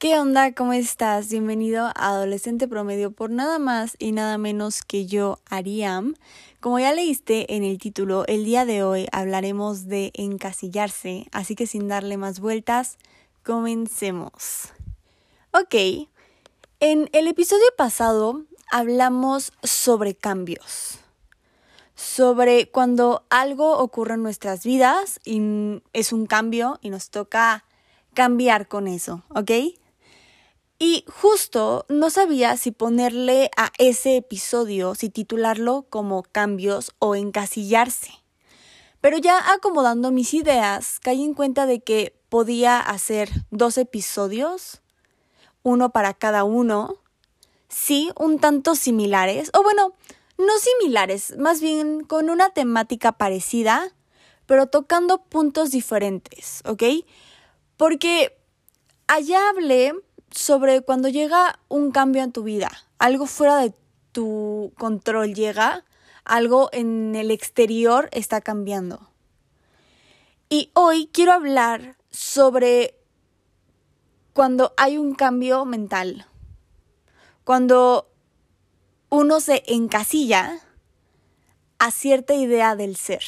¿Qué onda? ¿Cómo estás? Bienvenido a Adolescente Promedio por nada más y nada menos que yo, Ariam. Como ya leíste en el título, el día de hoy hablaremos de encasillarse, así que sin darle más vueltas, comencemos. Ok, en el episodio pasado hablamos sobre cambios, sobre cuando algo ocurre en nuestras vidas y es un cambio y nos toca cambiar con eso, ¿ok? Y justo no sabía si ponerle a ese episodio, si titularlo como cambios o encasillarse. Pero ya acomodando mis ideas, caí en cuenta de que podía hacer dos episodios, uno para cada uno, sí, un tanto similares, o bueno, no similares, más bien con una temática parecida, pero tocando puntos diferentes, ¿ok? Porque allá hablé sobre cuando llega un cambio en tu vida, algo fuera de tu control llega, algo en el exterior está cambiando. Y hoy quiero hablar sobre cuando hay un cambio mental, cuando uno se encasilla a cierta idea del ser,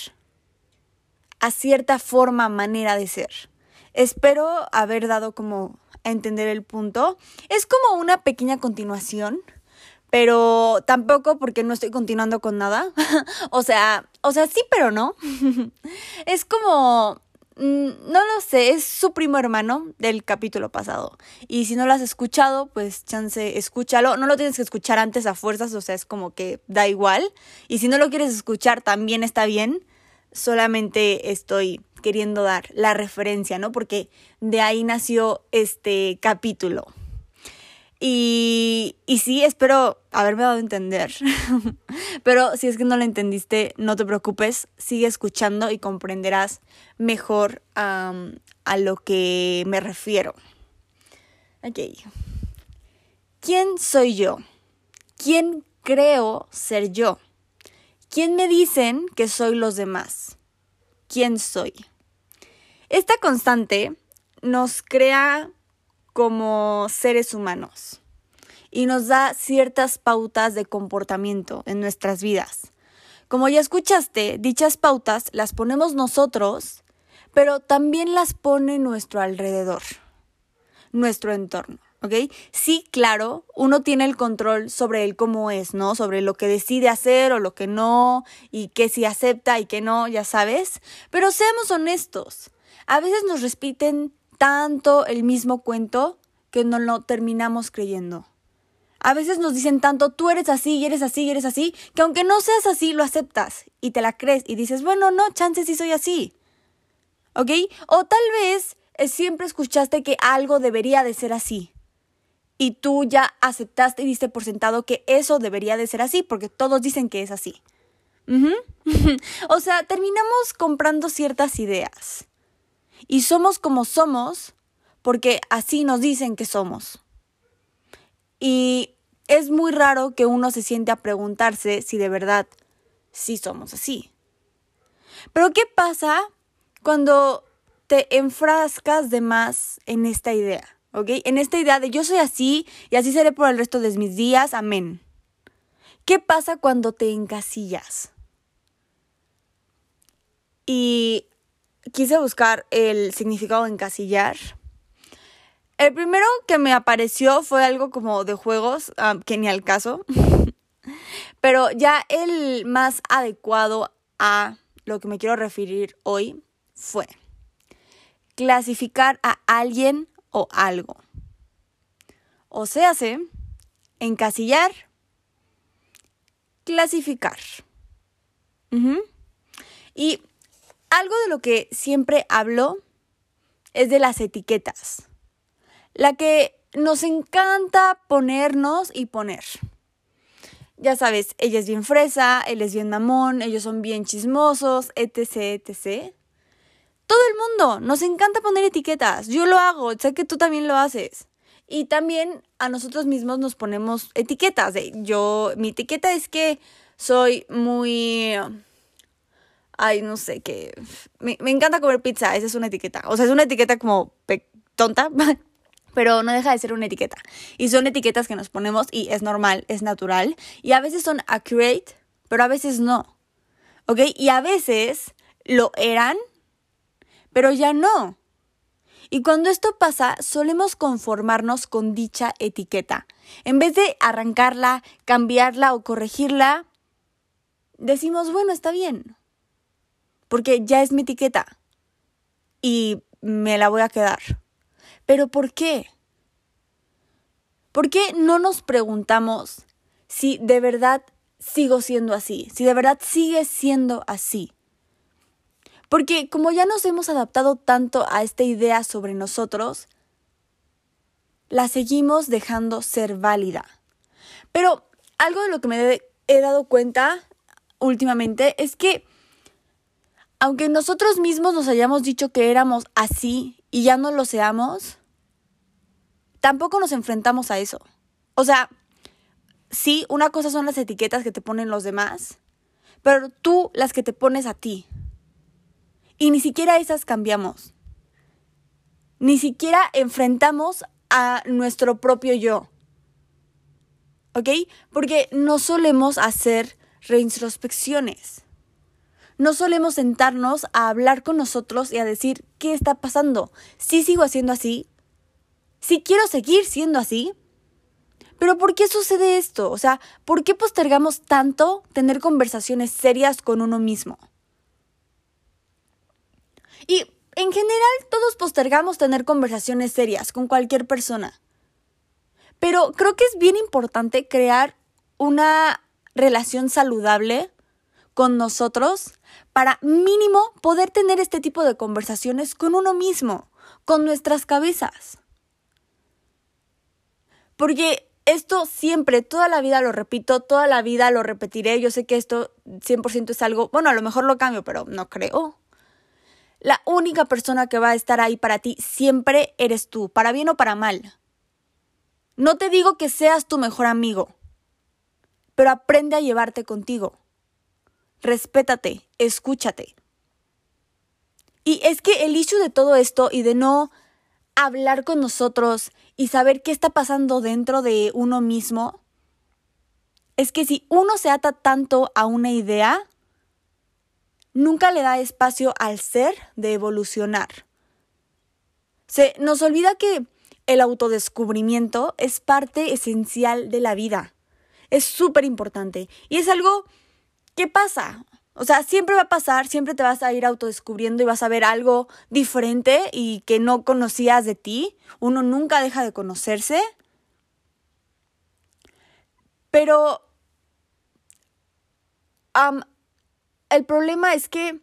a cierta forma, manera de ser. Espero haber dado como a entender el punto. Es como una pequeña continuación, pero tampoco porque no estoy continuando con nada. o sea, o sea, sí, pero no. es como mm, no lo sé, es su primo hermano del capítulo pasado. Y si no lo has escuchado, pues chance, escúchalo. No lo tienes que escuchar antes a fuerzas, o sea, es como que da igual. Y si no lo quieres escuchar, también está bien. Solamente estoy queriendo dar la referencia, ¿no? Porque de ahí nació este capítulo. Y, y sí, espero haberme dado a entender. Pero si es que no lo entendiste, no te preocupes, sigue escuchando y comprenderás mejor a lo que me refiero. Ok. ¿Quién soy yo? ¿Quién creo ser yo? ¿Quién me dicen que soy los demás? ¿Quién soy? Esta constante nos crea como seres humanos y nos da ciertas pautas de comportamiento en nuestras vidas. Como ya escuchaste, dichas pautas las ponemos nosotros, pero también las pone nuestro alrededor, nuestro entorno. ¿ok? Sí, claro, uno tiene el control sobre él cómo es, ¿no? Sobre lo que decide hacer o lo que no, y qué sí acepta y qué no, ya sabes. Pero seamos honestos, a veces nos repiten tanto el mismo cuento que no lo terminamos creyendo. A veces nos dicen tanto, tú eres así y eres así y eres así, que aunque no seas así, lo aceptas y te la crees y dices, bueno, no, chances sí soy así. ¿Ok? O tal vez eh, siempre escuchaste que algo debería de ser así. Y tú ya aceptaste y diste por sentado que eso debería de ser así, porque todos dicen que es así. o sea, terminamos comprando ciertas ideas. Y somos como somos porque así nos dicen que somos. Y es muy raro que uno se siente a preguntarse si de verdad sí somos así. Pero ¿qué pasa cuando te enfrascas de más en esta idea? ¿Ok? En esta idea de yo soy así y así seré por el resto de mis días. Amén. ¿Qué pasa cuando te encasillas? Y quise buscar el significado de encasillar. El primero que me apareció fue algo como de juegos, ah, que ni al caso. Pero ya el más adecuado a lo que me quiero referir hoy fue clasificar a alguien o algo. O sea, hace encasillar, clasificar. Y algo de lo que siempre hablo es de las etiquetas. La que nos encanta ponernos y poner. Ya sabes, ella es bien fresa, él es bien mamón, ellos son bien chismosos, etc, etc. Todo el mundo nos encanta poner etiquetas. Yo lo hago, sé que tú también lo haces. Y también a nosotros mismos nos ponemos etiquetas. Yo, mi etiqueta es que soy muy ay, no sé, que me, encanta comer pizza, esa es una etiqueta. O sea, es una etiqueta como tonta, pero no deja de ser una etiqueta. Y son etiquetas que nos ponemos y es normal, es natural. Y a veces son accurate, pero a veces no. ¿Ok? Y a veces lo eran, pero ya no. Y cuando esto pasa, solemos conformarnos con dicha etiqueta. En vez de arrancarla, cambiarla o corregirla, decimos, bueno, está bien. Porque ya es mi etiqueta. Y me la voy a quedar. Pero ¿por qué? ¿Por qué no nos preguntamos si de verdad sigo siendo así? Si de verdad sigue siendo así. Porque como ya nos hemos adaptado tanto a esta idea sobre nosotros, la seguimos dejando ser válida. Pero algo de lo que me he dado cuenta últimamente es que aunque nosotros mismos nos hayamos dicho que éramos así y ya no lo seamos, tampoco nos enfrentamos a eso. O sea, sí, una cosa son las etiquetas que te ponen los demás, pero tú las que te pones a ti. Y ni siquiera esas cambiamos. Ni siquiera enfrentamos a nuestro propio yo. ¿Ok? Porque no solemos hacer reintrospecciones. No solemos sentarnos a hablar con nosotros y a decir, ¿qué está pasando? ¿Sí sigo haciendo así? ¿Sí quiero seguir siendo así? Pero ¿por qué sucede esto? O sea, ¿por qué postergamos tanto tener conversaciones serias con uno mismo? Y en general todos postergamos tener conversaciones serias con cualquier persona. Pero creo que es bien importante crear una relación saludable con nosotros para mínimo poder tener este tipo de conversaciones con uno mismo, con nuestras cabezas. Porque esto siempre, toda la vida lo repito, toda la vida lo repetiré. Yo sé que esto 100% es algo, bueno, a lo mejor lo cambio, pero no creo. La única persona que va a estar ahí para ti siempre eres tú, para bien o para mal. No te digo que seas tu mejor amigo, pero aprende a llevarte contigo. Respétate, escúchate. Y es que el issue de todo esto y de no hablar con nosotros y saber qué está pasando dentro de uno mismo, es que si uno se ata tanto a una idea, nunca le da espacio al ser de evolucionar. Se nos olvida que el autodescubrimiento es parte esencial de la vida. Es súper importante. Y es algo que pasa. O sea, siempre va a pasar, siempre te vas a ir autodescubriendo y vas a ver algo diferente y que no conocías de ti. Uno nunca deja de conocerse. Pero el problema es que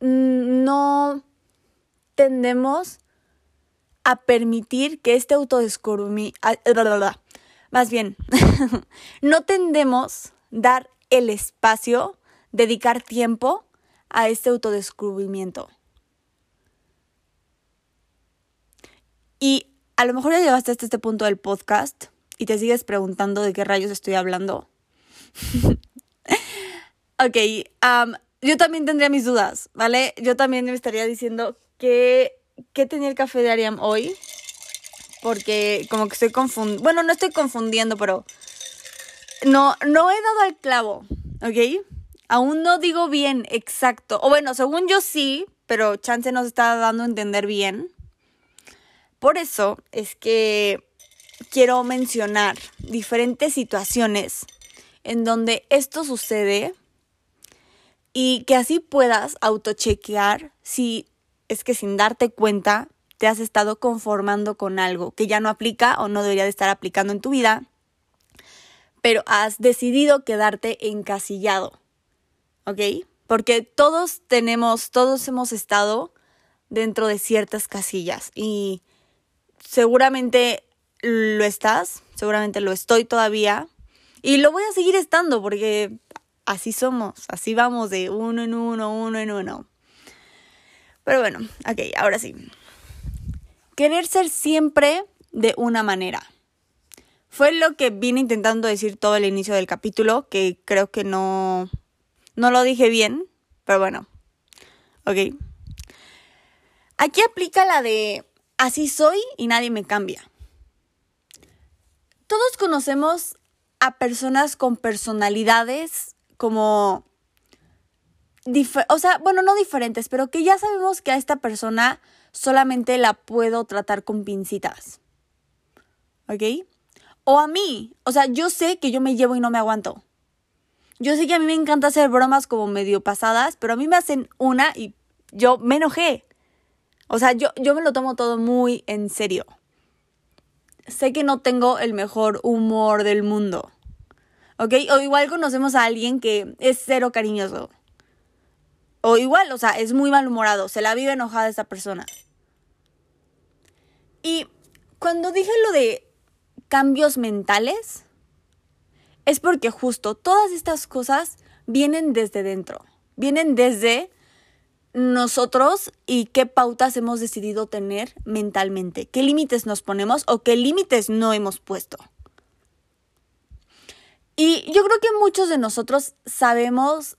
no tendemos a permitir que este autodescubrimiento, más bien, no tendemos dar el espacio, dedicar tiempo a este autodescubrimiento. Y a lo mejor ya llegaste hasta este punto del podcast y te sigues preguntando de qué rayos estoy hablando. Ok, yo también tendría mis dudas, ¿vale? Yo también me estaría diciendo que, ¿qué tenía el café de Ariam hoy? Porque como que estoy confundiendo, bueno, no estoy confundiendo, pero no, no he dado al clavo, ¿ok? Aún no digo bien exacto, o bueno, según yo sí, pero Chance nos está dando a entender bien. Por eso es que quiero mencionar diferentes situaciones en donde esto sucede y que así puedas autochequear si es que sin darte cuenta te has estado conformando con algo que ya no aplica o no debería de estar aplicando en tu vida, pero has decidido quedarte encasillado. ¿Ok? Porque todos tenemos, todos hemos estado dentro de ciertas casillas y seguramente lo estás, seguramente lo estoy todavía y lo voy a seguir estando porque así somos, así vamos de uno en uno, uno en uno. Pero bueno, ok, ahora sí. Querer ser siempre de una manera. Fue lo que vine intentando decir todo el inicio del capítulo, que creo que no, no lo dije bien, pero bueno, ok. Aquí aplica la de así soy y nadie me cambia. Todos conocemos a personas con personalidades como... o sea, bueno, no diferentes, pero que ya sabemos que a esta persona solamente la puedo tratar con pincitas. ¿Ok? O a mí, o sea, yo sé que yo me llevo y no me aguanto. Yo sé que a mí me encanta hacer bromas como medio pasadas, pero a mí me hacen una y yo me enojé. O sea, yo, yo me lo tomo todo muy en serio. Sé que no tengo el mejor humor del mundo. ¿Ok? O igual conocemos a alguien que es cero cariñoso. O igual, o sea, es muy malhumorado. Se la vive enojada esa persona. Y cuando dije lo de cambios mentales, es porque justo todas estas cosas vienen desde dentro. Vienen desde nosotros y qué pautas hemos decidido tener mentalmente, qué límites nos ponemos o qué límites no hemos puesto. Y yo creo que muchos de nosotros sabemos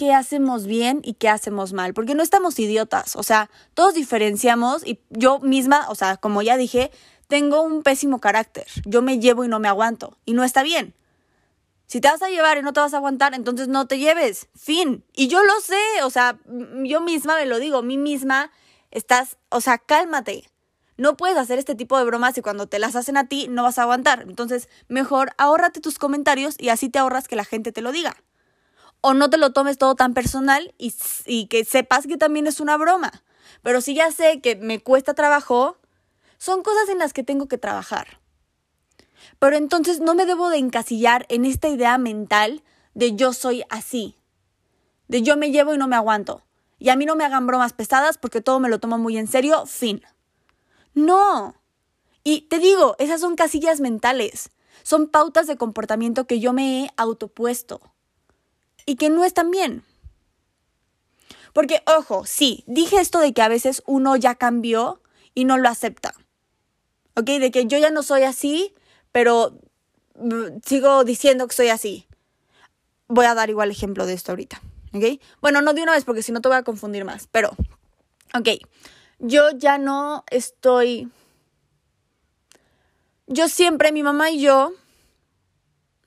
qué hacemos bien y qué hacemos mal, porque no estamos idiotas, o sea, todos diferenciamos y yo misma, o sea, como ya dije, tengo un pésimo carácter, yo me llevo y no me aguanto, y no está bien. Si te vas a llevar y no te vas a aguantar, entonces no te lleves. Fin. Y yo lo sé, o sea, yo misma me lo digo, mí misma estás, o sea, cálmate. No puedes hacer este tipo de bromas y cuando te las hacen a ti no vas a aguantar. Entonces, mejor ahórrate tus comentarios y así te ahorras que la gente te lo diga. O no te lo tomes todo tan personal y, que sepas que también es una broma. Pero si ya sé que me cuesta trabajo, son cosas en las que tengo que trabajar. Pero entonces no me debo de encasillar en esta idea mental de yo soy así, de yo me llevo y no me aguanto. Y a mí no me hagan bromas pesadas porque todo me lo tomo muy en serio, fin. No. Y te digo, esas son casillas mentales, son pautas de comportamiento que yo me he autopuesto y que no están bien. Porque, ojo, sí, dije esto de que a veces uno ya cambió y no lo acepta. ¿Ok? De que yo ya no soy así pero mm, sigo diciendo que soy así. Voy a dar igual ejemplo de esto ahorita, ¿ok? Bueno, no de una vez porque si no te voy a confundir más, pero, ok, yo ya no estoy... Yo siempre, mi mamá y yo,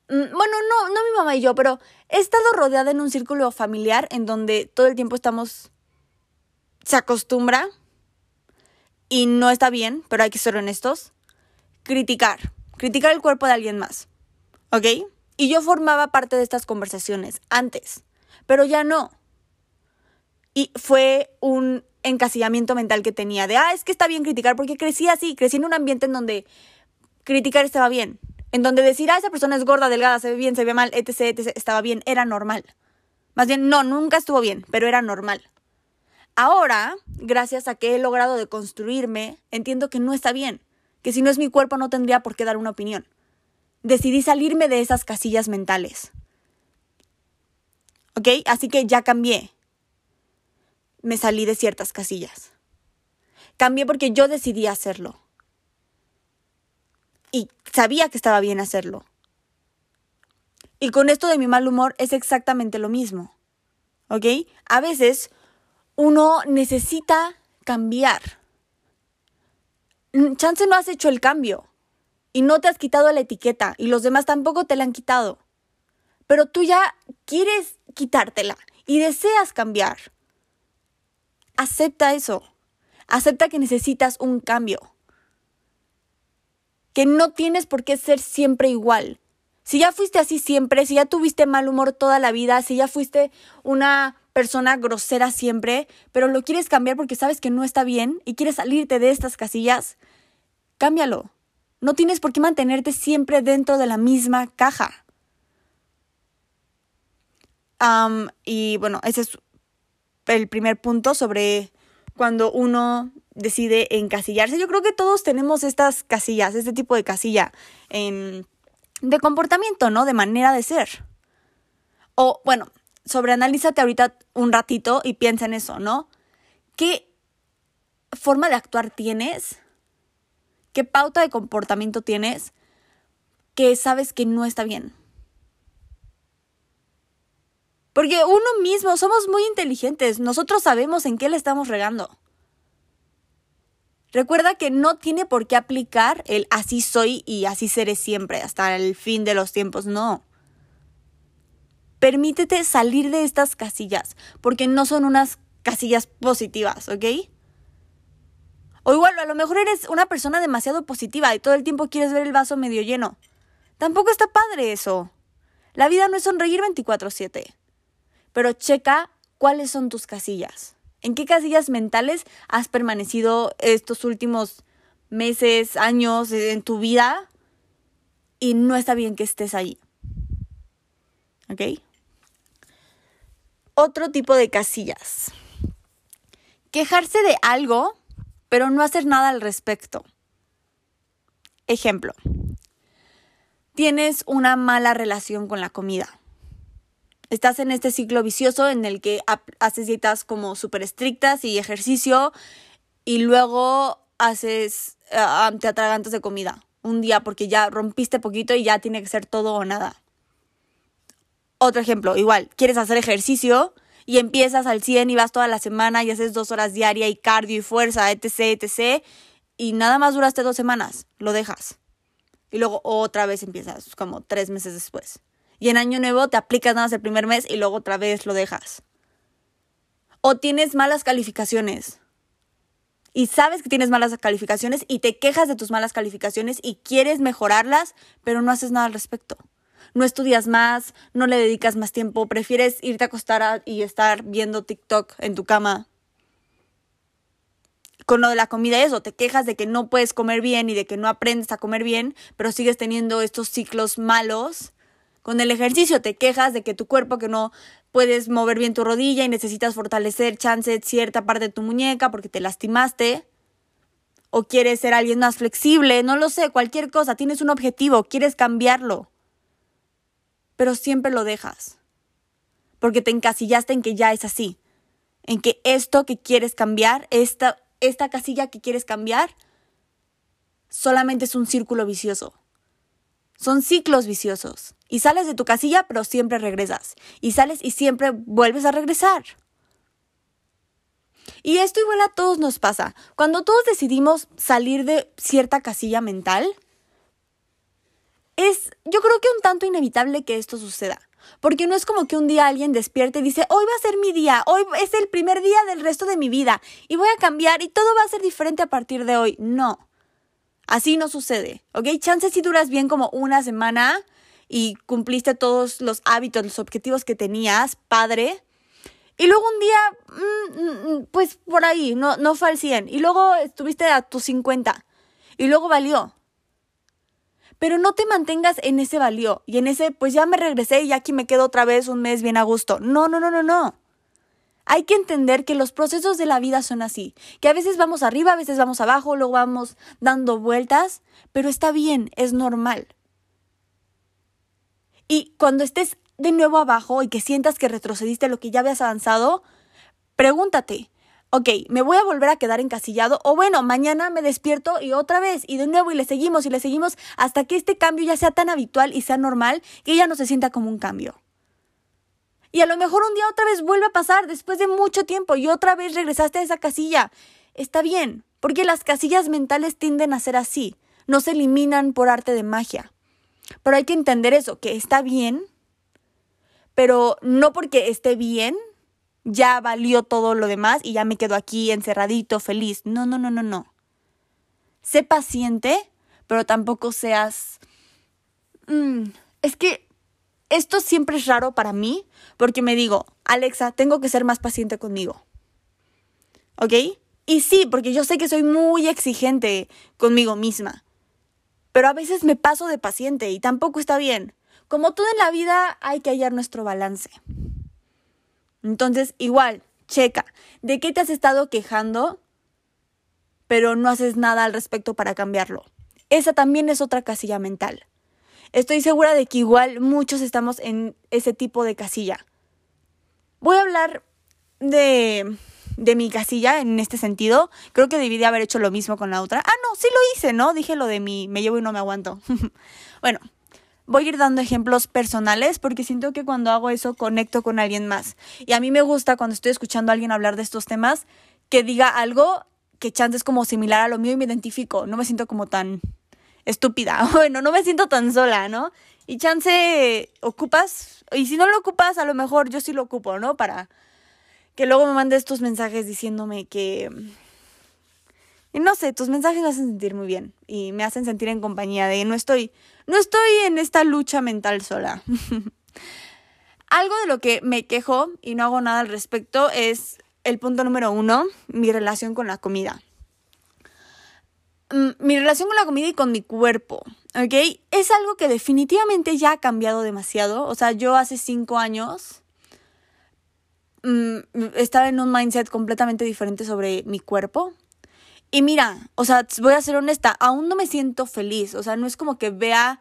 bueno, no, no mi mamá y yo, pero he estado rodeada en un círculo familiar en donde todo el tiempo estamos, se acostumbra, y no está bien, pero hay que ser honestos, criticar criticar el cuerpo de alguien más. ¿Ok? Y yo formaba parte de estas conversaciones antes, pero ya no. Y fue un encasillamiento mental que tenía de, ah, es que está bien criticar, porque crecí así, crecí en un ambiente en donde criticar estaba bien, en donde decir, ah, esa persona es gorda, delgada, se ve bien, se ve mal, etc., etc., estaba bien, era normal. Más bien, no, nunca estuvo bien, pero era normal. Ahora, gracias a que he logrado deconstruirme, entiendo que no está bien que si no es mi cuerpo no tendría por qué dar una opinión. Decidí salirme de esas casillas mentales. ¿Ok? Así que ya cambié. Me salí de ciertas casillas. Cambié porque yo decidí hacerlo. Y sabía que estaba bien hacerlo. Y con esto de mi mal humor es exactamente lo mismo. ¿Ok? A veces uno necesita cambiar chance no has hecho el cambio y no te has quitado la etiqueta y los demás tampoco te la han quitado. Pero tú ya quieres quitártela y deseas cambiar. Acepta eso. Acepta que necesitas un cambio. Que no tienes por qué ser siempre igual. Si ya fuiste así siempre, si ya tuviste mal humor toda la vida, si ya fuiste una persona grosera siempre, pero lo quieres cambiar porque sabes que no está bien y quieres salirte de estas casillas, cámbialo. No tienes por qué mantenerte siempre dentro de la misma caja. y bueno, ese es el primer punto sobre cuando uno decide encasillarse. Yo creo que todos tenemos estas casillas, este tipo de casilla en, de comportamiento, ¿no? De manera de ser. O bueno, sobreanalízate ahorita un ratito y piensa en eso, ¿no? ¿Qué forma de actuar tienes? ¿Qué pauta de comportamiento tienes que sabes que no está bien? Porque uno mismo somos muy inteligentes, nosotros sabemos en qué le estamos regando. Recuerda que no tiene por qué aplicar el así soy y así seré siempre hasta el fin de los tiempos, no. Permítete salir de estas casillas, porque no son unas casillas positivas, ¿ok? O igual, a lo mejor eres una persona demasiado positiva y todo el tiempo quieres ver el vaso medio lleno. Tampoco está padre eso. La vida no es sonreír 24/7. Pero checa cuáles son tus casillas. ¿En qué casillas mentales has permanecido estos últimos meses, años en tu vida? Y no está bien que estés ahí. ¿Ok? Otro tipo de casillas. Quejarse de algo, pero no hacer nada al respecto. Ejemplo. Tienes una mala relación con la comida estás en este ciclo vicioso en el que haces dietas como súper estrictas y ejercicio y luego haces, uh, te atragantas de comida un día porque ya rompiste poquito y ya tiene que ser todo o nada. Otro ejemplo, igual, quieres hacer ejercicio y empiezas al 100 y vas toda la semana y haces dos horas diaria y cardio y fuerza, etc., etc., y nada más duraste dos semanas, lo dejas. Y luego otra vez empiezas, como tres meses después y en año nuevo te aplicas nada más el primer mes y luego otra vez lo dejas. O tienes malas calificaciones y sabes que tienes malas calificaciones y te quejas de tus malas calificaciones y quieres mejorarlas, pero no haces nada al respecto. No estudias más, no le dedicas más tiempo, prefieres irte a acostar y estar viendo TikTok en tu cama. Con lo de la comida eso, te quejas de que no puedes comer bien y de que no aprendes a comer bien, pero sigues teniendo estos ciclos malos con el ejercicio te quejas de que tu cuerpo que no puedes mover bien tu rodilla y necesitas fortalecer chance cierta parte de tu muñeca porque te lastimaste. O quieres ser alguien más flexible, no lo sé, cualquier cosa, tienes un objetivo, quieres cambiarlo. Pero siempre lo dejas. Porque te encasillaste en que ya es así. En que esto que quieres cambiar, esta, esta casilla que quieres cambiar, solamente es un círculo vicioso. Son ciclos viciosos. Y sales de tu casilla, pero siempre regresas. Y sales y siempre vuelves a regresar. Y esto igual a todos nos pasa. Cuando todos decidimos salir de cierta casilla mental, es yo creo que un tanto inevitable que esto suceda. Porque no es como que un día alguien despierte y dice, hoy va a ser mi día, hoy es el primer día del resto de mi vida y voy a cambiar y todo va a ser diferente a partir de hoy. No. Así no sucede, ¿ok? Chances si duras bien como una semana y cumpliste todos los hábitos, los objetivos que tenías, padre. Y luego un día, mm, mm, pues por ahí, no, no fue al 100. Y luego estuviste a tus 50. Y luego valió. Pero no te mantengas en ese valió y en ese, pues ya me regresé y aquí me quedo otra vez un mes bien a gusto. No, no, no, no, no. Hay que entender que los procesos de la vida son así, que a veces vamos arriba, a veces vamos abajo, luego vamos dando vueltas, pero está bien, es normal. Y cuando estés de nuevo abajo y que sientas que retrocediste lo que ya habías avanzado, pregúntate, ok, ¿me voy a volver a quedar encasillado? O bueno, mañana me despierto y otra vez, y de nuevo, y le seguimos y le seguimos hasta que este cambio ya sea tan habitual y sea normal que ya no se sienta como un cambio. Y a lo mejor un día otra vez vuelve a pasar después de mucho tiempo y otra vez regresaste a esa casilla. Está bien, porque las casillas mentales tienden a ser así, no se eliminan por arte de magia. Pero hay que entender eso, que está bien, pero no porque esté bien, ya valió todo lo demás y ya me quedo aquí encerradito, feliz. No, no, no, no, no. Sé paciente, pero tampoco seas... Mm, es que esto siempre es raro para mí porque me digo, Alexa, tengo que ser más paciente conmigo. ¿Ok? Y sí, porque yo sé que soy muy exigente conmigo misma. Pero a veces me paso de paciente y tampoco está bien. Como todo en la vida, hay que hallar nuestro balance. Entonces, igual, checa, ¿de qué te has estado quejando, pero no haces nada al respecto para cambiarlo? Esa también es otra casilla mental. Estoy segura de que igual muchos estamos en ese tipo de casilla. Voy a hablar de, de mi casilla en este sentido. Creo que debí de haber hecho lo mismo con la otra. Ah, no, sí lo hice, ¿no? Dije lo de mi me llevo y no me aguanto. bueno, voy a ir dando ejemplos personales porque siento que cuando hago eso conecto con alguien más. Y a mí me gusta cuando estoy escuchando a alguien hablar de estos temas que diga algo que chance es como similar a lo mío y me identifico, no me siento como tan estúpida, bueno, no me siento tan sola, ¿no? Y chance ocupas, y si no lo ocupas, a lo mejor yo sí lo ocupo, ¿no? Para que luego me mande estos mensajes diciéndome que... Y no sé, tus mensajes me hacen sentir muy bien y me hacen sentir en compañía de no estoy, no estoy en esta lucha mental sola. Algo de lo que me quejo y no hago nada al respecto es el punto número uno, mi relación con la comida. Mm, mi relación con la comida y con mi cuerpo, ¿ok? Es algo que definitivamente ya ha cambiado demasiado. O sea, yo hace cinco años mm, estaba en un mindset completamente diferente sobre mi cuerpo. Y mira, o sea, voy a ser honesta, aún no me siento feliz. O sea, no es como que vea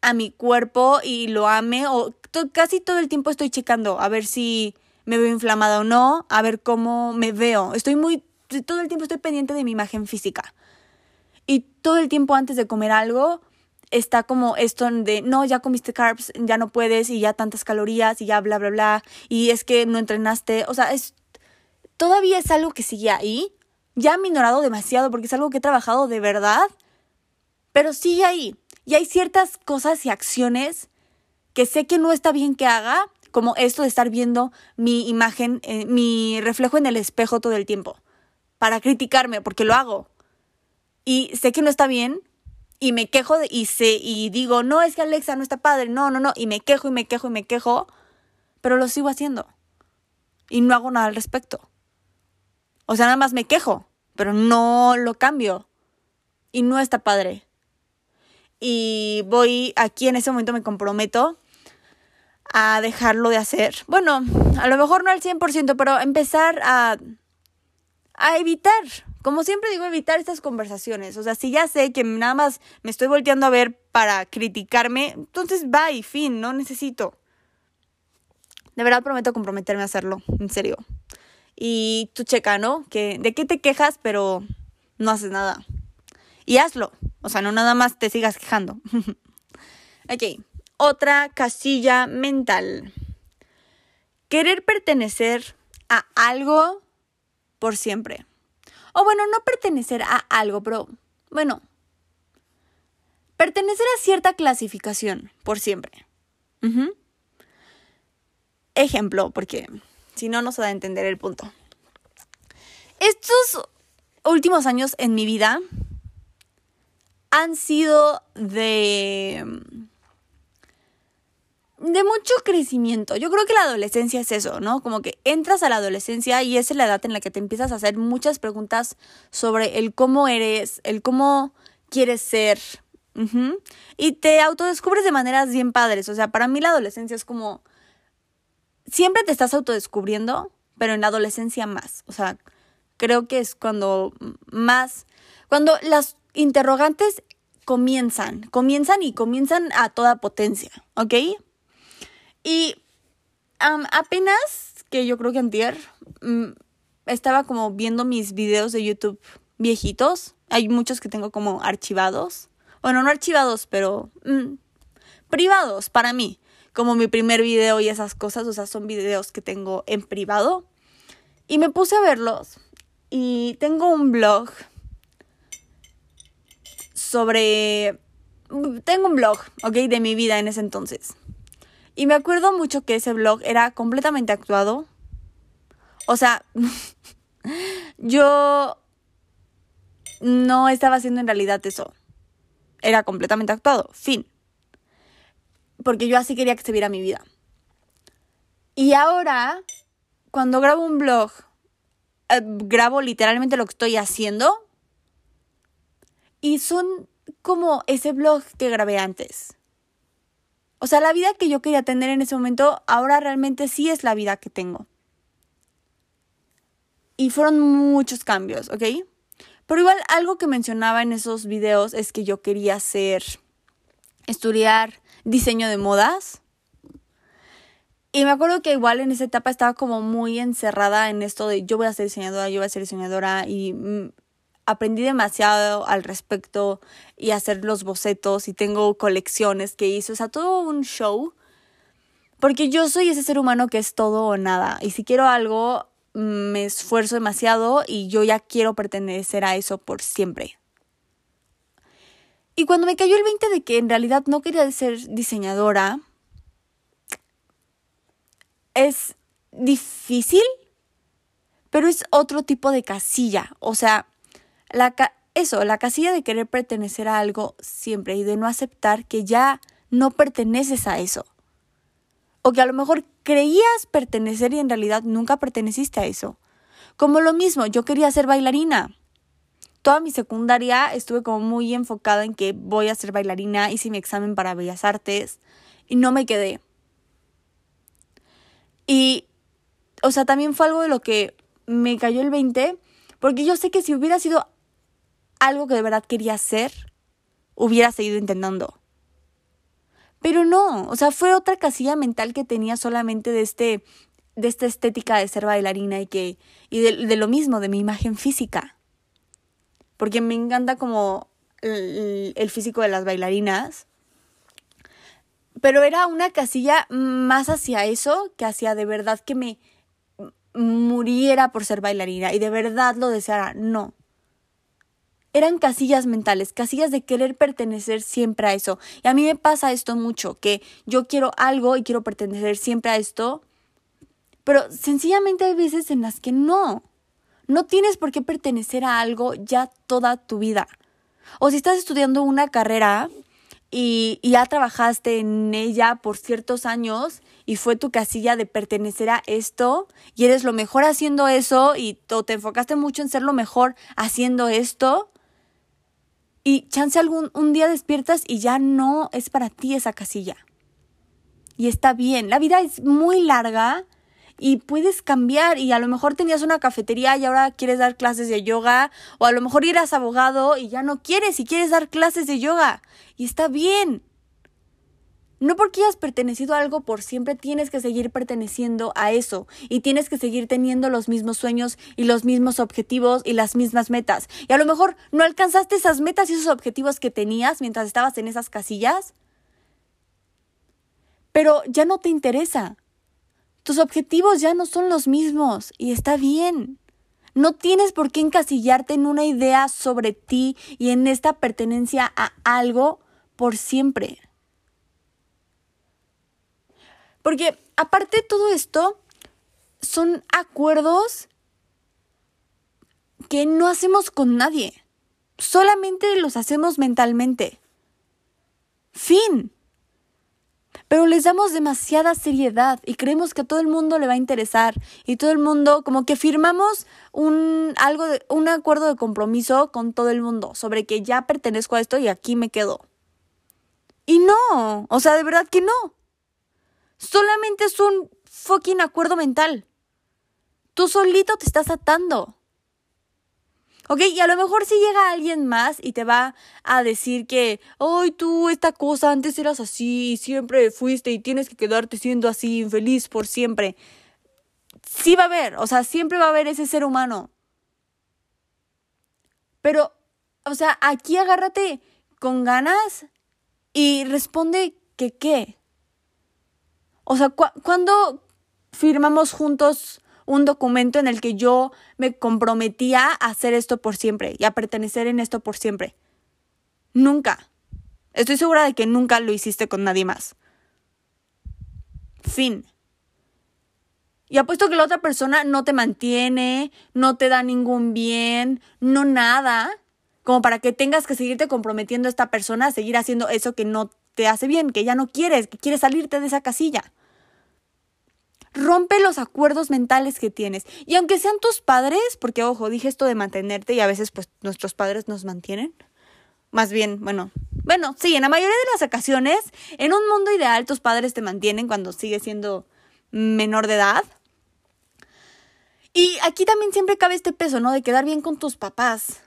a mi cuerpo y lo ame. O casi todo el tiempo estoy checando a ver si me veo inflamada o no, a ver cómo me veo. Estoy muy, todo el tiempo estoy pendiente de mi imagen física. Y todo el tiempo antes de comer algo está como esto de, no, ya comiste carbs, ya no puedes y ya tantas calorías y ya bla, bla, bla. Y es que no entrenaste. O sea, es, todavía es algo que sigue ahí. Ya ha minorado demasiado porque es algo que he trabajado de verdad. Pero sigue ahí. Y hay ciertas cosas y acciones que sé que no está bien que haga, como esto de estar viendo mi imagen, eh, mi reflejo en el espejo todo el tiempo, para criticarme, porque lo hago. Y sé que no está bien, y me quejo de, y, sé, y digo, no, es que Alexa no está padre, no, no, no, y me quejo y me quejo y me quejo, pero lo sigo haciendo. Y no hago nada al respecto. O sea, nada más me quejo, pero no lo cambio. Y no está padre. Y voy aquí en ese momento me comprometo a dejarlo de hacer. Bueno, a lo mejor no al 100%, pero empezar a, a evitar, como siempre digo, evitar estas conversaciones. O sea, si ya sé que nada más me estoy volteando a ver para criticarme, entonces bye, fin, no necesito. De verdad prometo comprometerme a hacerlo, en serio. Y tú checa, ¿no? Que de qué te quejas, pero no haces nada. Y hazlo. O sea, no nada más te sigas quejando. ok otra casilla mental. Querer pertenecer a algo por siempre. O bueno, no pertenecer a algo, pero bueno, pertenecer a cierta clasificación por siempre. Ejemplo, porque si no, no se da a entender el punto. Estos últimos años en mi vida han sido de de mucho crecimiento. Yo creo que la adolescencia es eso, ¿no? Como que entras a la adolescencia y es la edad en la que te empiezas a hacer muchas preguntas sobre el cómo eres, el cómo quieres ser. Y te autodescubres de maneras bien padres. O sea, para mí la adolescencia es como... Siempre te estás autodescubriendo, pero en la adolescencia más. O sea, creo que es cuando más... Cuando las interrogantes comienzan, comienzan y comienzan a toda potencia, ¿ok? Y apenas que yo creo que antier mm, estaba como viendo mis videos de YouTube viejitos. Hay muchos que tengo como archivados. Bueno, no archivados, pero mm, privados para mí. Como mi primer video y esas cosas. O sea, son videos que tengo en privado. Y me puse a verlos. Y tengo un blog sobre... Tengo un blog, ¿ok? De mi vida en ese entonces. Y me acuerdo mucho que ese blog era completamente actuado. O sea, yo no estaba haciendo en realidad eso. Era completamente actuado. Fin. Porque yo así quería que se viera mi vida. Y ahora, cuando grabo un blog, eh, grabo literalmente lo que estoy haciendo. Y son como ese blog que grabé antes. O sea, la vida que yo quería tener en ese momento, ahora realmente sí es la vida que tengo. Y fueron muchos cambios, ¿ok? Pero igual algo que mencionaba en esos videos es que yo quería hacer, estudiar diseño de modas. Y me acuerdo que igual en esa etapa estaba como muy encerrada en esto de yo voy a ser diseñadora, yo voy a ser diseñadora y mm, aprendí demasiado al respecto y hacer los bocetos y tengo colecciones que hice, o sea, todo un show. Porque yo soy ese ser humano que es todo o nada. Y si quiero algo, me esfuerzo demasiado y yo ya quiero pertenecer a eso por siempre. Y cuando me cayó el 20 de que en realidad no quería ser diseñadora, es difícil, pero es otro tipo de casilla. O sea, la eso, la casilla de querer pertenecer a algo siempre y de no aceptar que ya no perteneces a eso. O que a lo mejor creías pertenecer y en realidad nunca perteneciste a eso. Como lo mismo, yo quería ser bailarina. Toda mi secundaria estuve como muy enfocada en que voy a ser bailarina, hice mi examen para Bellas Artes y no me quedé. Y, o sea, también fue algo de lo que me cayó el 20, porque yo sé que si hubiera sido algo que de verdad quería hacer, hubiera seguido intentando. Pero no, o sea, fue otra casilla mental que tenía solamente de este de esta estética de ser bailarina y que y de, lo mismo de mi imagen física. Porque me encanta como el, el físico de las bailarinas. Pero era una casilla más hacia eso que hacia de verdad que me muriera por ser bailarina y de verdad lo deseara. No eran casillas mentales, casillas de querer pertenecer siempre a eso. Y a mí me pasa esto mucho, que yo quiero algo y quiero pertenecer siempre a esto, pero sencillamente hay veces en las que no. No tienes por qué pertenecer a algo ya toda tu vida. O si estás estudiando una carrera y, ya trabajaste en ella por ciertos años y fue tu casilla de pertenecer a esto y eres lo mejor haciendo eso y te enfocaste mucho en ser lo mejor haciendo esto, y chance algún un día despiertas y ya no es para ti esa casilla. Y está bien, la vida es muy larga y puedes cambiar y a lo mejor tenías una cafetería y ahora quieres dar clases de yoga o a lo mejor eras abogado y ya no quieres y quieres dar clases de yoga y está bien. No porque hayas pertenecido a algo por siempre tienes que seguir perteneciendo a eso y tienes que seguir teniendo los mismos sueños y los mismos objetivos y las mismas metas. Y a lo mejor no alcanzaste esas metas y esos objetivos que tenías mientras estabas en esas casillas, pero ya no te interesa. Tus objetivos ya no son los mismos y está bien. No tienes por qué encasillarte en una idea sobre ti y en esta pertenencia a algo por siempre. Porque aparte de todo esto, son acuerdos que no hacemos con nadie. Solamente los hacemos mentalmente. Fin. Pero les damos demasiada seriedad y creemos que a todo el mundo le va a interesar y todo el mundo como que firmamos un algo de, un acuerdo de compromiso con todo el mundo sobre que ya pertenezco a esto y aquí me quedo. Y no, o sea, de verdad que no. Solamente es un fucking acuerdo mental. Tú solito te estás atando. ¿Ok? Y a lo mejor si llega alguien más y te va a decir que, ay, tú esta cosa antes eras así siempre fuiste y tienes que quedarte siendo así, infeliz por siempre. Sí va a haber, o sea, siempre va a haber ese ser humano. Pero, o sea, aquí agárrate con ganas y responde que qué. O sea, ¿cuándo firmamos juntos un documento en el que yo me comprometía a hacer esto por siempre y a pertenecer en esto por siempre? Nunca. Estoy segura de que nunca lo hiciste con nadie más. Fin. Y apuesto que la otra persona no te mantiene, no te da ningún bien, no nada, como para que tengas que seguirte comprometiendo a esta persona a seguir haciendo eso que no te hace bien, que ya no quieres, que quieres salirte de esa casilla. Rompe los acuerdos mentales que tienes. Y aunque sean tus padres, porque ojo, dije esto de mantenerte y a veces pues nuestros padres nos mantienen. Más bien, bueno, bueno, sí, en la mayoría de las ocasiones, en un mundo ideal tus padres te mantienen cuando sigues siendo menor de edad. Y aquí también siempre cabe este peso, ¿no? De quedar bien con tus papás.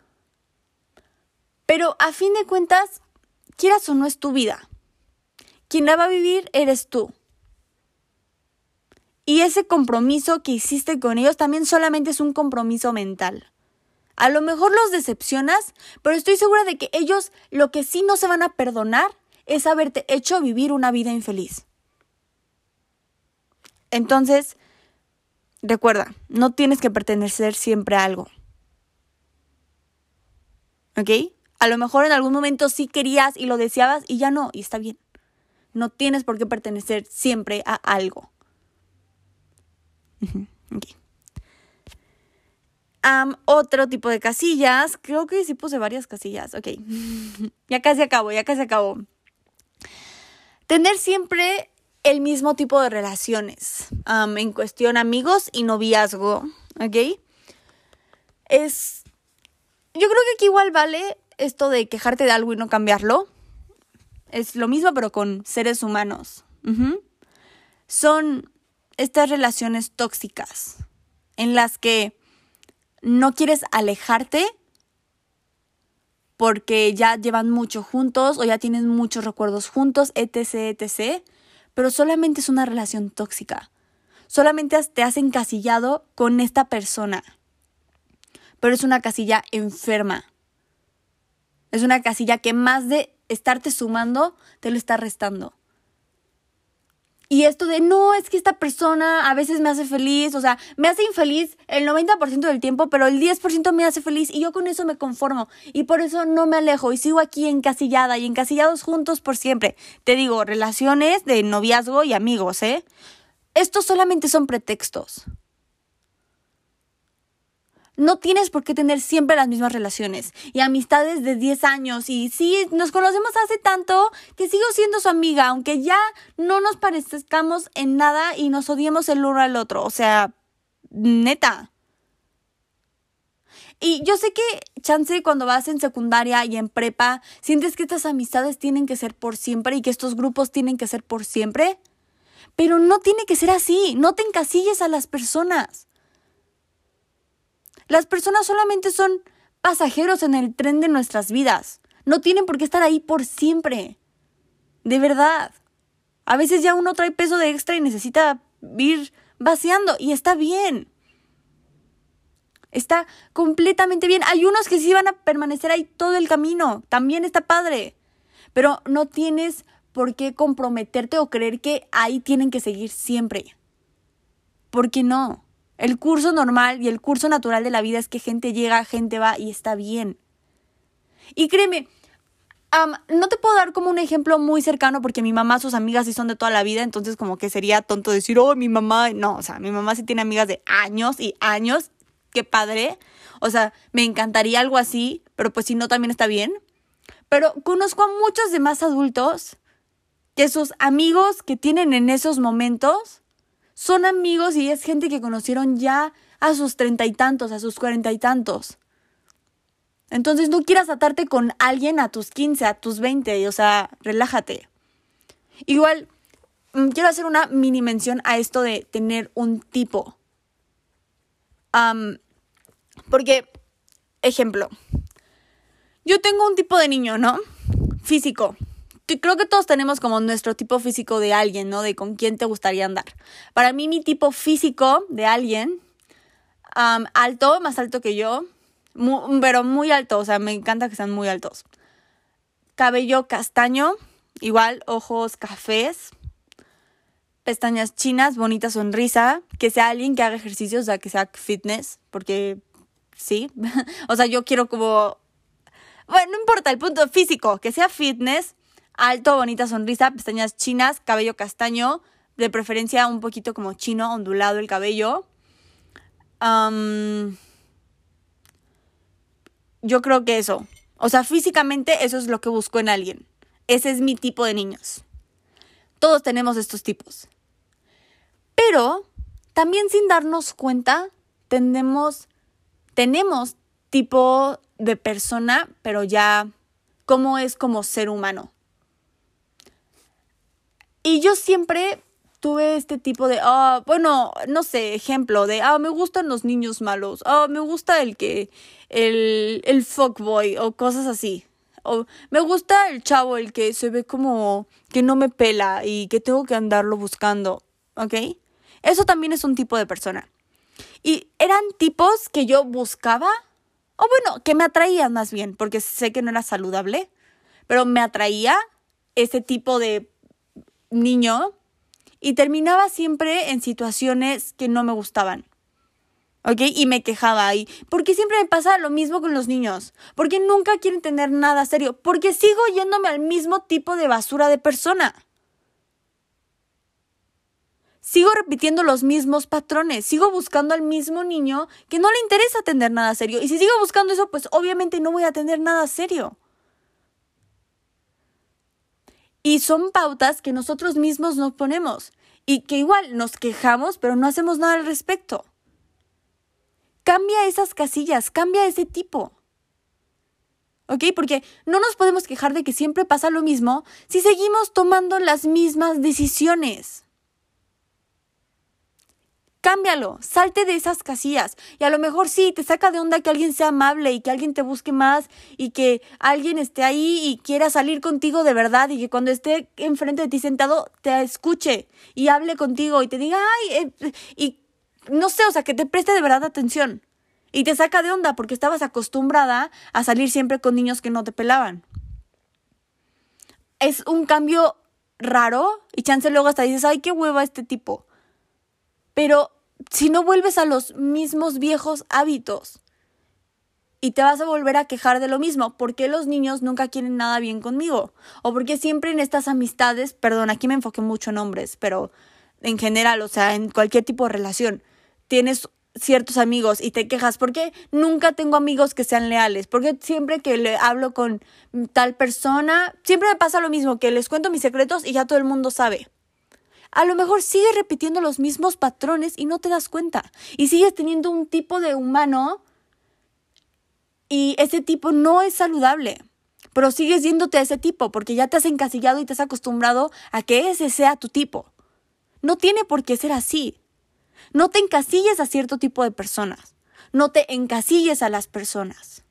Pero a fin de cuentas, quieras o no es tu vida. Quien la va a vivir eres tú. Y ese compromiso que hiciste con ellos también solamente es un compromiso mental. A lo mejor los decepcionas, pero estoy segura de que ellos lo que sí no se van a perdonar es haberte hecho vivir una vida infeliz. Entonces, recuerda, no tienes que pertenecer siempre a algo. ¿Ok? A lo mejor en algún momento sí querías y lo deseabas y ya no, y está bien. No tienes por qué pertenecer siempre a algo. otro tipo de casillas. Creo que sí puse varias casillas. Ok. ya casi acabo, ya casi acabo. Tener siempre el mismo tipo de relaciones. en cuestión amigos y noviazgo. Ok. Es. Yo creo que aquí igual vale esto de quejarte de algo y no cambiarlo. Es lo mismo, pero con seres humanos. Son estas relaciones tóxicas en las que no quieres alejarte porque ya llevan mucho juntos o ya tienen muchos recuerdos juntos, etc., etc., pero solamente es una relación tóxica. Solamente te has encasillado con esta persona, pero es una casilla enferma. Es una casilla que más de estarte sumando, te lo está restando. Y esto de, no, es que esta persona a veces me hace feliz, o sea, me hace infeliz el 90% del tiempo, pero el 10% me hace feliz y yo con eso me conformo. Y por eso no me alejo y sigo aquí encasillada y encasillados juntos por siempre. Te digo, relaciones de noviazgo y amigos, ¿eh? Estos solamente son pretextos. No tienes por qué tener siempre las mismas relaciones y amistades de 10 años y sí, nos conocemos hace tanto que sigo siendo su amiga, aunque ya no nos parezcamos en nada y nos odiemos el uno al otro. O sea, neta. Y yo sé que, chance, cuando vas en secundaria y en prepa, sientes que estas amistades tienen que ser por siempre y que estos grupos tienen que ser por siempre. Pero no tiene que ser así. No te encasilles a las personas. Las personas solamente son pasajeros en el tren de nuestras vidas. No tienen por qué estar ahí por siempre. De verdad. A veces ya uno trae peso de extra y necesita ir vaciando y está bien. Está completamente bien. Hay unos que sí van a permanecer ahí todo el camino. También está padre. Pero no tienes por qué comprometerte o creer que ahí tienen que seguir siempre. ¿Por qué no? El curso normal y el curso natural de la vida es que gente llega, gente va y está bien. Y créeme, no te puedo dar como un ejemplo muy cercano porque mi mamá, sus amigas sí son de toda la vida, entonces como que sería tonto decir, oh, mi mamá, no, o sea, mi mamá sí tiene amigas de años y años, qué padre. O sea, me encantaría algo así, pero pues si no, también está bien. Pero conozco a muchos demás adultos que sus amigos que tienen en esos momentos son amigos y es gente que conocieron ya a sus treinta y tantos, a sus cuarenta y tantos. Entonces no quieras atarte con alguien a tus quince, a tus veinte, o sea, relájate. Igual, mm, quiero hacer una mini mención a esto de tener un tipo. porque, ejemplo, yo tengo un tipo de niño, ¿no? Físico creo que todos tenemos como nuestro tipo físico de alguien, ¿no? De con quién te gustaría andar. Para mí, mi tipo físico de alguien, alto, más alto que yo, pero muy alto, o sea, me encanta que sean muy altos. Cabello castaño, igual, ojos cafés, pestañas chinas, bonita sonrisa, que sea alguien que haga ejercicio, o sea, que sea fitness, porque sí, o sea, yo quiero como... Bueno, no importa el punto físico, que sea fitness, alto, bonita sonrisa, pestañas chinas, cabello castaño, de preferencia un poquito como chino, ondulado el cabello. yo creo que eso. O sea, físicamente eso es lo que busco en alguien. Ese es mi tipo de niños. Todos tenemos estos tipos. Pero también sin darnos cuenta, tenemos, tenemos tipo de persona, pero ya cómo es como ser humano. Y yo siempre tuve este tipo de, ah, bueno, no sé, ejemplo de, ah, me gustan los niños malos, ah, me gusta el que, el, el fuckboy o cosas así. O me gusta el chavo, el que se ve como que no me pela y que tengo que andarlo buscando, ¿ok? Eso también es un tipo de persona. Y eran tipos que yo buscaba, o bueno, que me atraían más bien, porque sé que no era saludable, pero me atraía ese tipo de niño y terminaba siempre en situaciones que no me gustaban. ¿Ok? Y me quejaba ahí. Porque siempre me pasa lo mismo con los niños. Porque nunca quieren tener nada serio. Porque sigo yéndome al mismo tipo de basura de persona. Sigo repitiendo los mismos patrones. Sigo buscando al mismo niño que no le interesa tener nada serio. Y si sigo buscando eso, pues obviamente no voy a tener nada serio. Y son pautas que nosotros mismos nos ponemos. Y que igual nos quejamos, pero no hacemos nada al respecto. Cambia esas casillas, cambia ese tipo. ¿Ok? Porque no nos podemos quejar de que siempre pasa lo mismo si seguimos tomando las mismas decisiones. Cámbialo, salte de esas casillas. Y a lo mejor sí, te saca de onda que alguien sea amable y que alguien te busque más y que alguien esté ahí y quiera salir contigo de verdad y que cuando esté enfrente de ti sentado te escuche y hable contigo y te diga, ay, eh", y no sé, o sea, que te preste de verdad atención. Y te saca de onda porque estabas acostumbrada a salir siempre con niños que no te pelaban. Es un cambio raro y chance luego hasta dices, ay, qué hueva este tipo. Pero si no vuelves a los mismos viejos hábitos y te vas a volver a quejar de lo mismo, ¿por qué los niños nunca quieren nada bien conmigo? O porque siempre en estas amistades, perdón, aquí me enfoqué mucho en hombres, pero en general, o sea, en cualquier tipo de relación, tienes ciertos amigos y te quejas, porque nunca tengo amigos que sean leales? Porque siempre que le hablo con tal persona, siempre me pasa lo mismo, que les cuento mis secretos y ya todo el mundo sabe. A lo mejor sigues repitiendo los mismos patrones y no te das cuenta. Y sigues teniendo un tipo de humano y ese tipo no es saludable. Pero sigues yéndote a ese tipo porque ya te has encasillado y te has acostumbrado a que ese sea tu tipo. No tiene por qué ser así. No te encasilles a cierto tipo de personas. No te encasilles a las personas.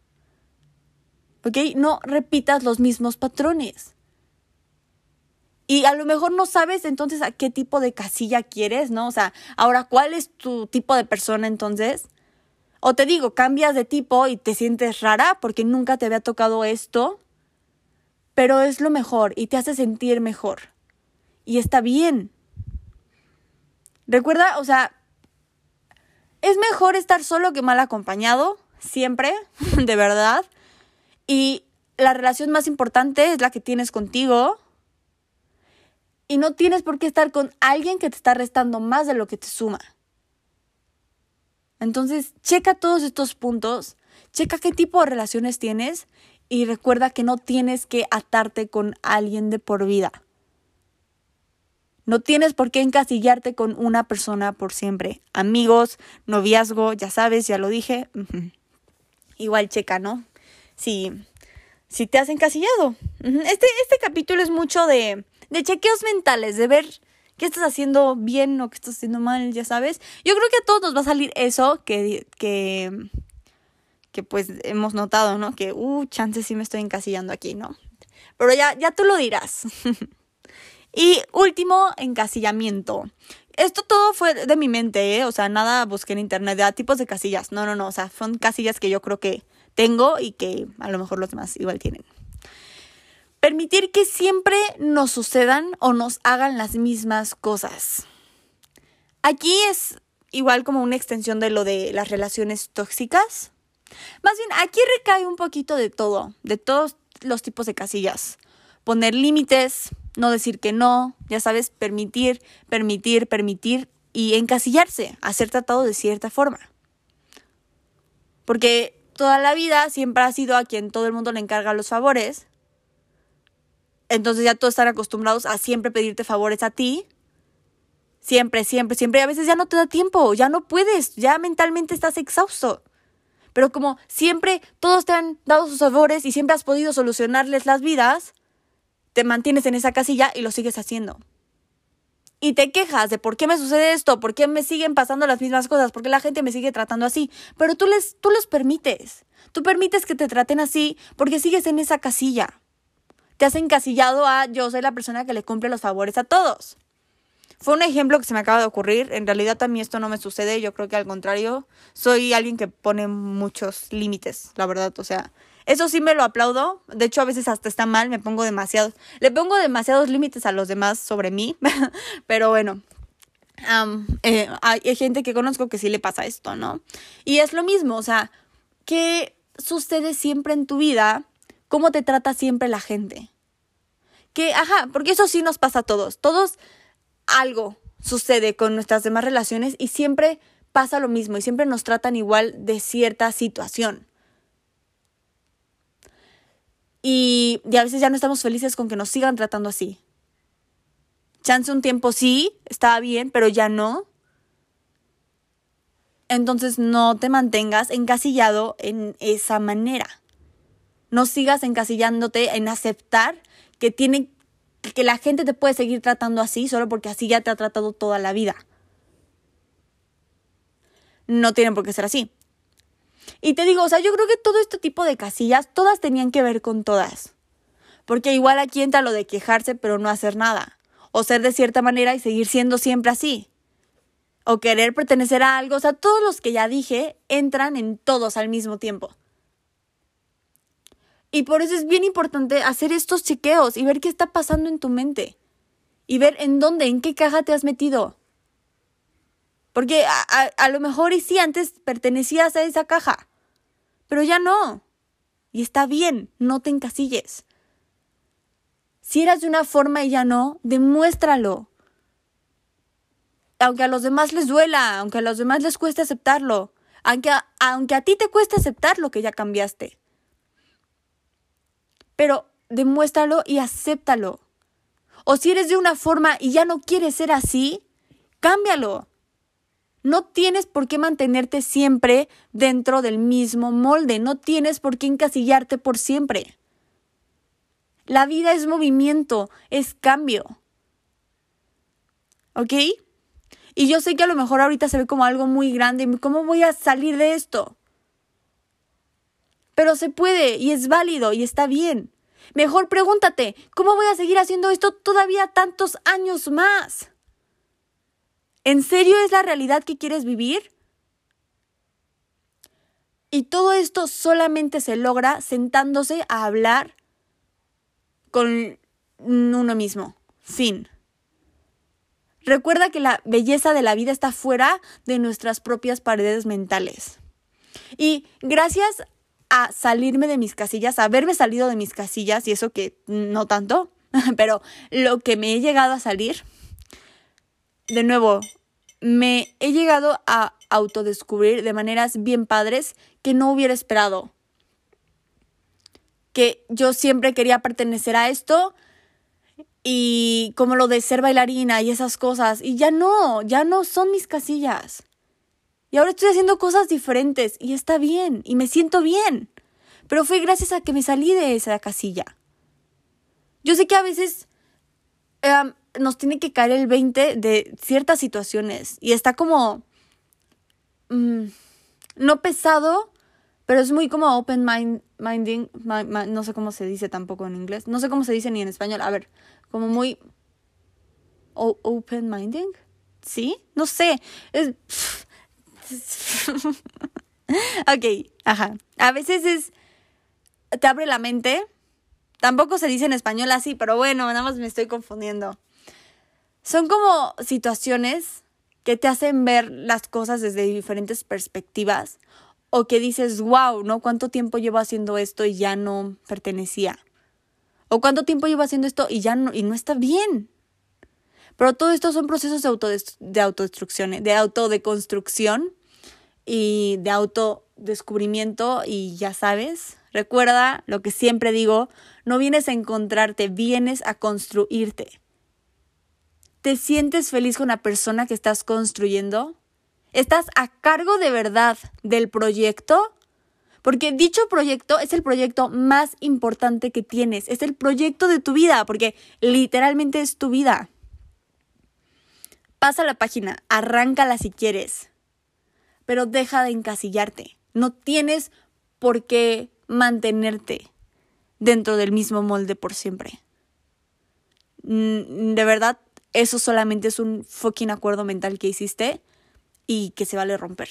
¿Ok? No repitas los mismos patrones. Y a lo mejor no sabes entonces a qué tipo de casilla quieres, ¿no? O sea, ahora, ¿cuál es tu tipo de persona entonces? O te digo, cambias de tipo y te sientes rara porque nunca te había tocado esto, pero es lo mejor y te hace sentir mejor. Y está bien. Recuerda, o sea, es mejor estar solo que mal acompañado, siempre, de verdad. Y la relación más importante es la que tienes contigo. Y no tienes por qué estar con alguien que te está restando más de lo que te suma. Entonces, checa todos estos puntos, checa qué tipo de relaciones tienes y recuerda que no tienes que atarte con alguien de por vida. No tienes por qué encasillarte con una persona por siempre. Amigos, noviazgo, ya sabes, ya lo dije. Igual checa, ¿no? Si, si te has encasillado. Este, este capítulo es mucho de, de chequeos mentales, de ver qué estás haciendo bien o qué estás haciendo mal, ya sabes. Yo creo que a todos nos va a salir eso que, que, que pues hemos notado, ¿no? Que, uh, chances sí me estoy encasillando aquí, ¿no? Pero ya, ya tú lo dirás. Y último, encasillamiento. Esto todo fue de mi mente, ¿eh? O sea, nada busqué en internet de tipos de casillas. No, no, no. O sea, son casillas que yo creo que tengo y que a lo mejor los demás igual tienen. Permitir que siempre nos sucedan o nos hagan las mismas cosas. Aquí es igual como una extensión de lo de las relaciones tóxicas. Más bien, aquí recae un poquito de todo, de todos los tipos de casillas. Poner límites, no decir que no, ya sabes, permitir, permitir, permitir y encasillarse a ser tratado de cierta forma. Porque toda la vida siempre ha sido a quien todo el mundo le encarga los favores. Entonces ya todos están acostumbrados a siempre pedirte favores a ti. Siempre, siempre, siempre. Y a veces ya no te da tiempo, ya no puedes, ya mentalmente estás exhausto. Pero como siempre todos te han dado sus favores y siempre has podido solucionarles las vidas, te mantienes en esa casilla y lo sigues haciendo. Y te quejas de por qué me sucede esto, por qué me siguen pasando las mismas cosas, por qué la gente me sigue tratando así. Pero tú les, tú los permites. Tú permites que te traten así porque sigues en esa casilla. Te has encasillado a yo soy la persona que le cumple los favores a todos. fue un ejemplo que se me acaba de ocurrir. En realidad a mí esto no me sucede. Yo creo que al contrario, soy alguien que pone muchos límites, la verdad. O sea, eso sí me lo aplaudo. De hecho, a veces hasta está mal. Me pongo demasiados. Le pongo demasiados límites a los demás sobre mí. Pero bueno. Eh, hay gente que conozco que sí le pasa esto, ¿no? Y es lo mismo. O sea, ¿qué sucede siempre en tu vida? ¿Cómo te trata siempre la gente? Que, ajá, porque eso sí nos pasa a todos. Todos algo sucede con nuestras demás relaciones y siempre pasa lo mismo y siempre nos tratan igual de cierta situación. Y, a veces ya no estamos felices con que nos sigan tratando así. Chance un tiempo sí, estaba bien, pero ya no. Entonces no te mantengas encasillado en esa manera. No sigas encasillándote en aceptar que tiene que la gente te puede seguir tratando así solo porque así ya te ha tratado toda la vida. No tienen por qué ser así. Y te digo, o sea, yo creo que todo este tipo de casillas, todas tenían que ver con todas. Porque igual aquí entra lo de quejarse pero no hacer nada. O ser de cierta manera y seguir siendo siempre así. O querer pertenecer a algo. O sea, todos los que ya dije entran en todos al mismo tiempo. Y por eso es bien importante hacer estos chequeos y ver qué está pasando en tu mente. Y ver en dónde, en qué caja te has metido. Porque a, lo mejor y sí, antes pertenecías a esa caja, pero ya no. Y está bien, no te encasilles. Si eras de una forma y ya no, demuéstralo. Aunque a los demás les duela, aunque a los demás les cueste aceptarlo, aunque aunque a ti te cueste aceptar lo que ya cambiaste pero demuéstralo y acéptalo. O si eres de una forma y ya no quieres ser así, cámbialo. No tienes por qué mantenerte siempre dentro del mismo molde, no tienes por qué encasillarte por siempre. La vida es movimiento, es cambio. ¿Ok? Y yo sé que a lo mejor ahorita se ve como algo muy grande, ¿cómo voy a salir de esto? Pero se puede y es válido y está bien. Mejor pregúntate, ¿cómo voy a seguir haciendo esto todavía tantos años más? ¿En serio es la realidad que quieres vivir? Y todo esto solamente se logra sentándose a hablar con uno mismo. Fin. Recuerda que la belleza de la vida está fuera de nuestras propias paredes mentales. Y gracias a salirme de mis casillas, a haberme salido de mis casillas, y eso que no tanto, pero lo que me he llegado a salir, de nuevo, me he llegado a autodescubrir de maneras bien padres que no hubiera esperado. Que yo siempre quería pertenecer a esto y como lo de ser bailarina y esas cosas, y ya no, ya no son mis casillas. Y ahora estoy haciendo cosas diferentes y está bien y me siento bien. Pero fue gracias a que me salí de esa casilla. Yo sé que a veces em, nos tiene que caer el 20 de ciertas situaciones y está como... Mm, no pesado, pero es muy como open mind, minding, no sé cómo se dice tampoco en inglés, no sé cómo se dice ni en español, a ver, como muy open minding, ¿sí? No sé, es, ok, ajá. A veces es. Te abre la mente. Tampoco se dice en español así, pero bueno, nada más me estoy confundiendo. Son como situaciones que te hacen ver las cosas desde diferentes perspectivas o que dices, wow, ¿no? ¿Cuánto tiempo llevo haciendo esto y ya no pertenecía? O cuánto tiempo llevo haciendo esto y ya no, y no está bien. Pero todo esto son procesos de, de autodestrucción, de autodeconstrucción y de autodescubrimiento y ya sabes, recuerda lo que siempre digo, no vienes a encontrarte, vienes a construirte. ¿Te sientes feliz con la persona que estás construyendo? ¿Estás a cargo de verdad del proyecto? Porque dicho proyecto es el proyecto más importante que tienes, es el proyecto de tu vida, porque literalmente es tu vida. Pasa la página, arráncala si quieres pero deja de encasillarte. No tienes por qué mantenerte dentro del mismo molde por siempre. Mm, de verdad, eso solamente es un fucking acuerdo mental que hiciste y que se vale romper.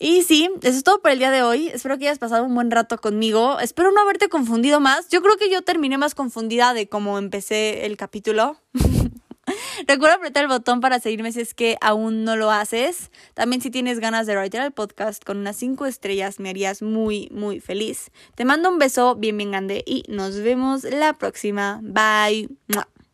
Y sí, eso es todo por el día de hoy. Espero que hayas pasado un buen rato conmigo. Espero no haberte confundido más. Yo creo que yo terminé más confundida de cómo empecé el capítulo. Recuerda apretar el botón para seguirme si es que aún no lo haces. También si tienes ganas de writer el podcast con unas 5 estrellas me harías muy, muy feliz. Te mando un beso bien, bien grande y nos vemos la próxima. Bye.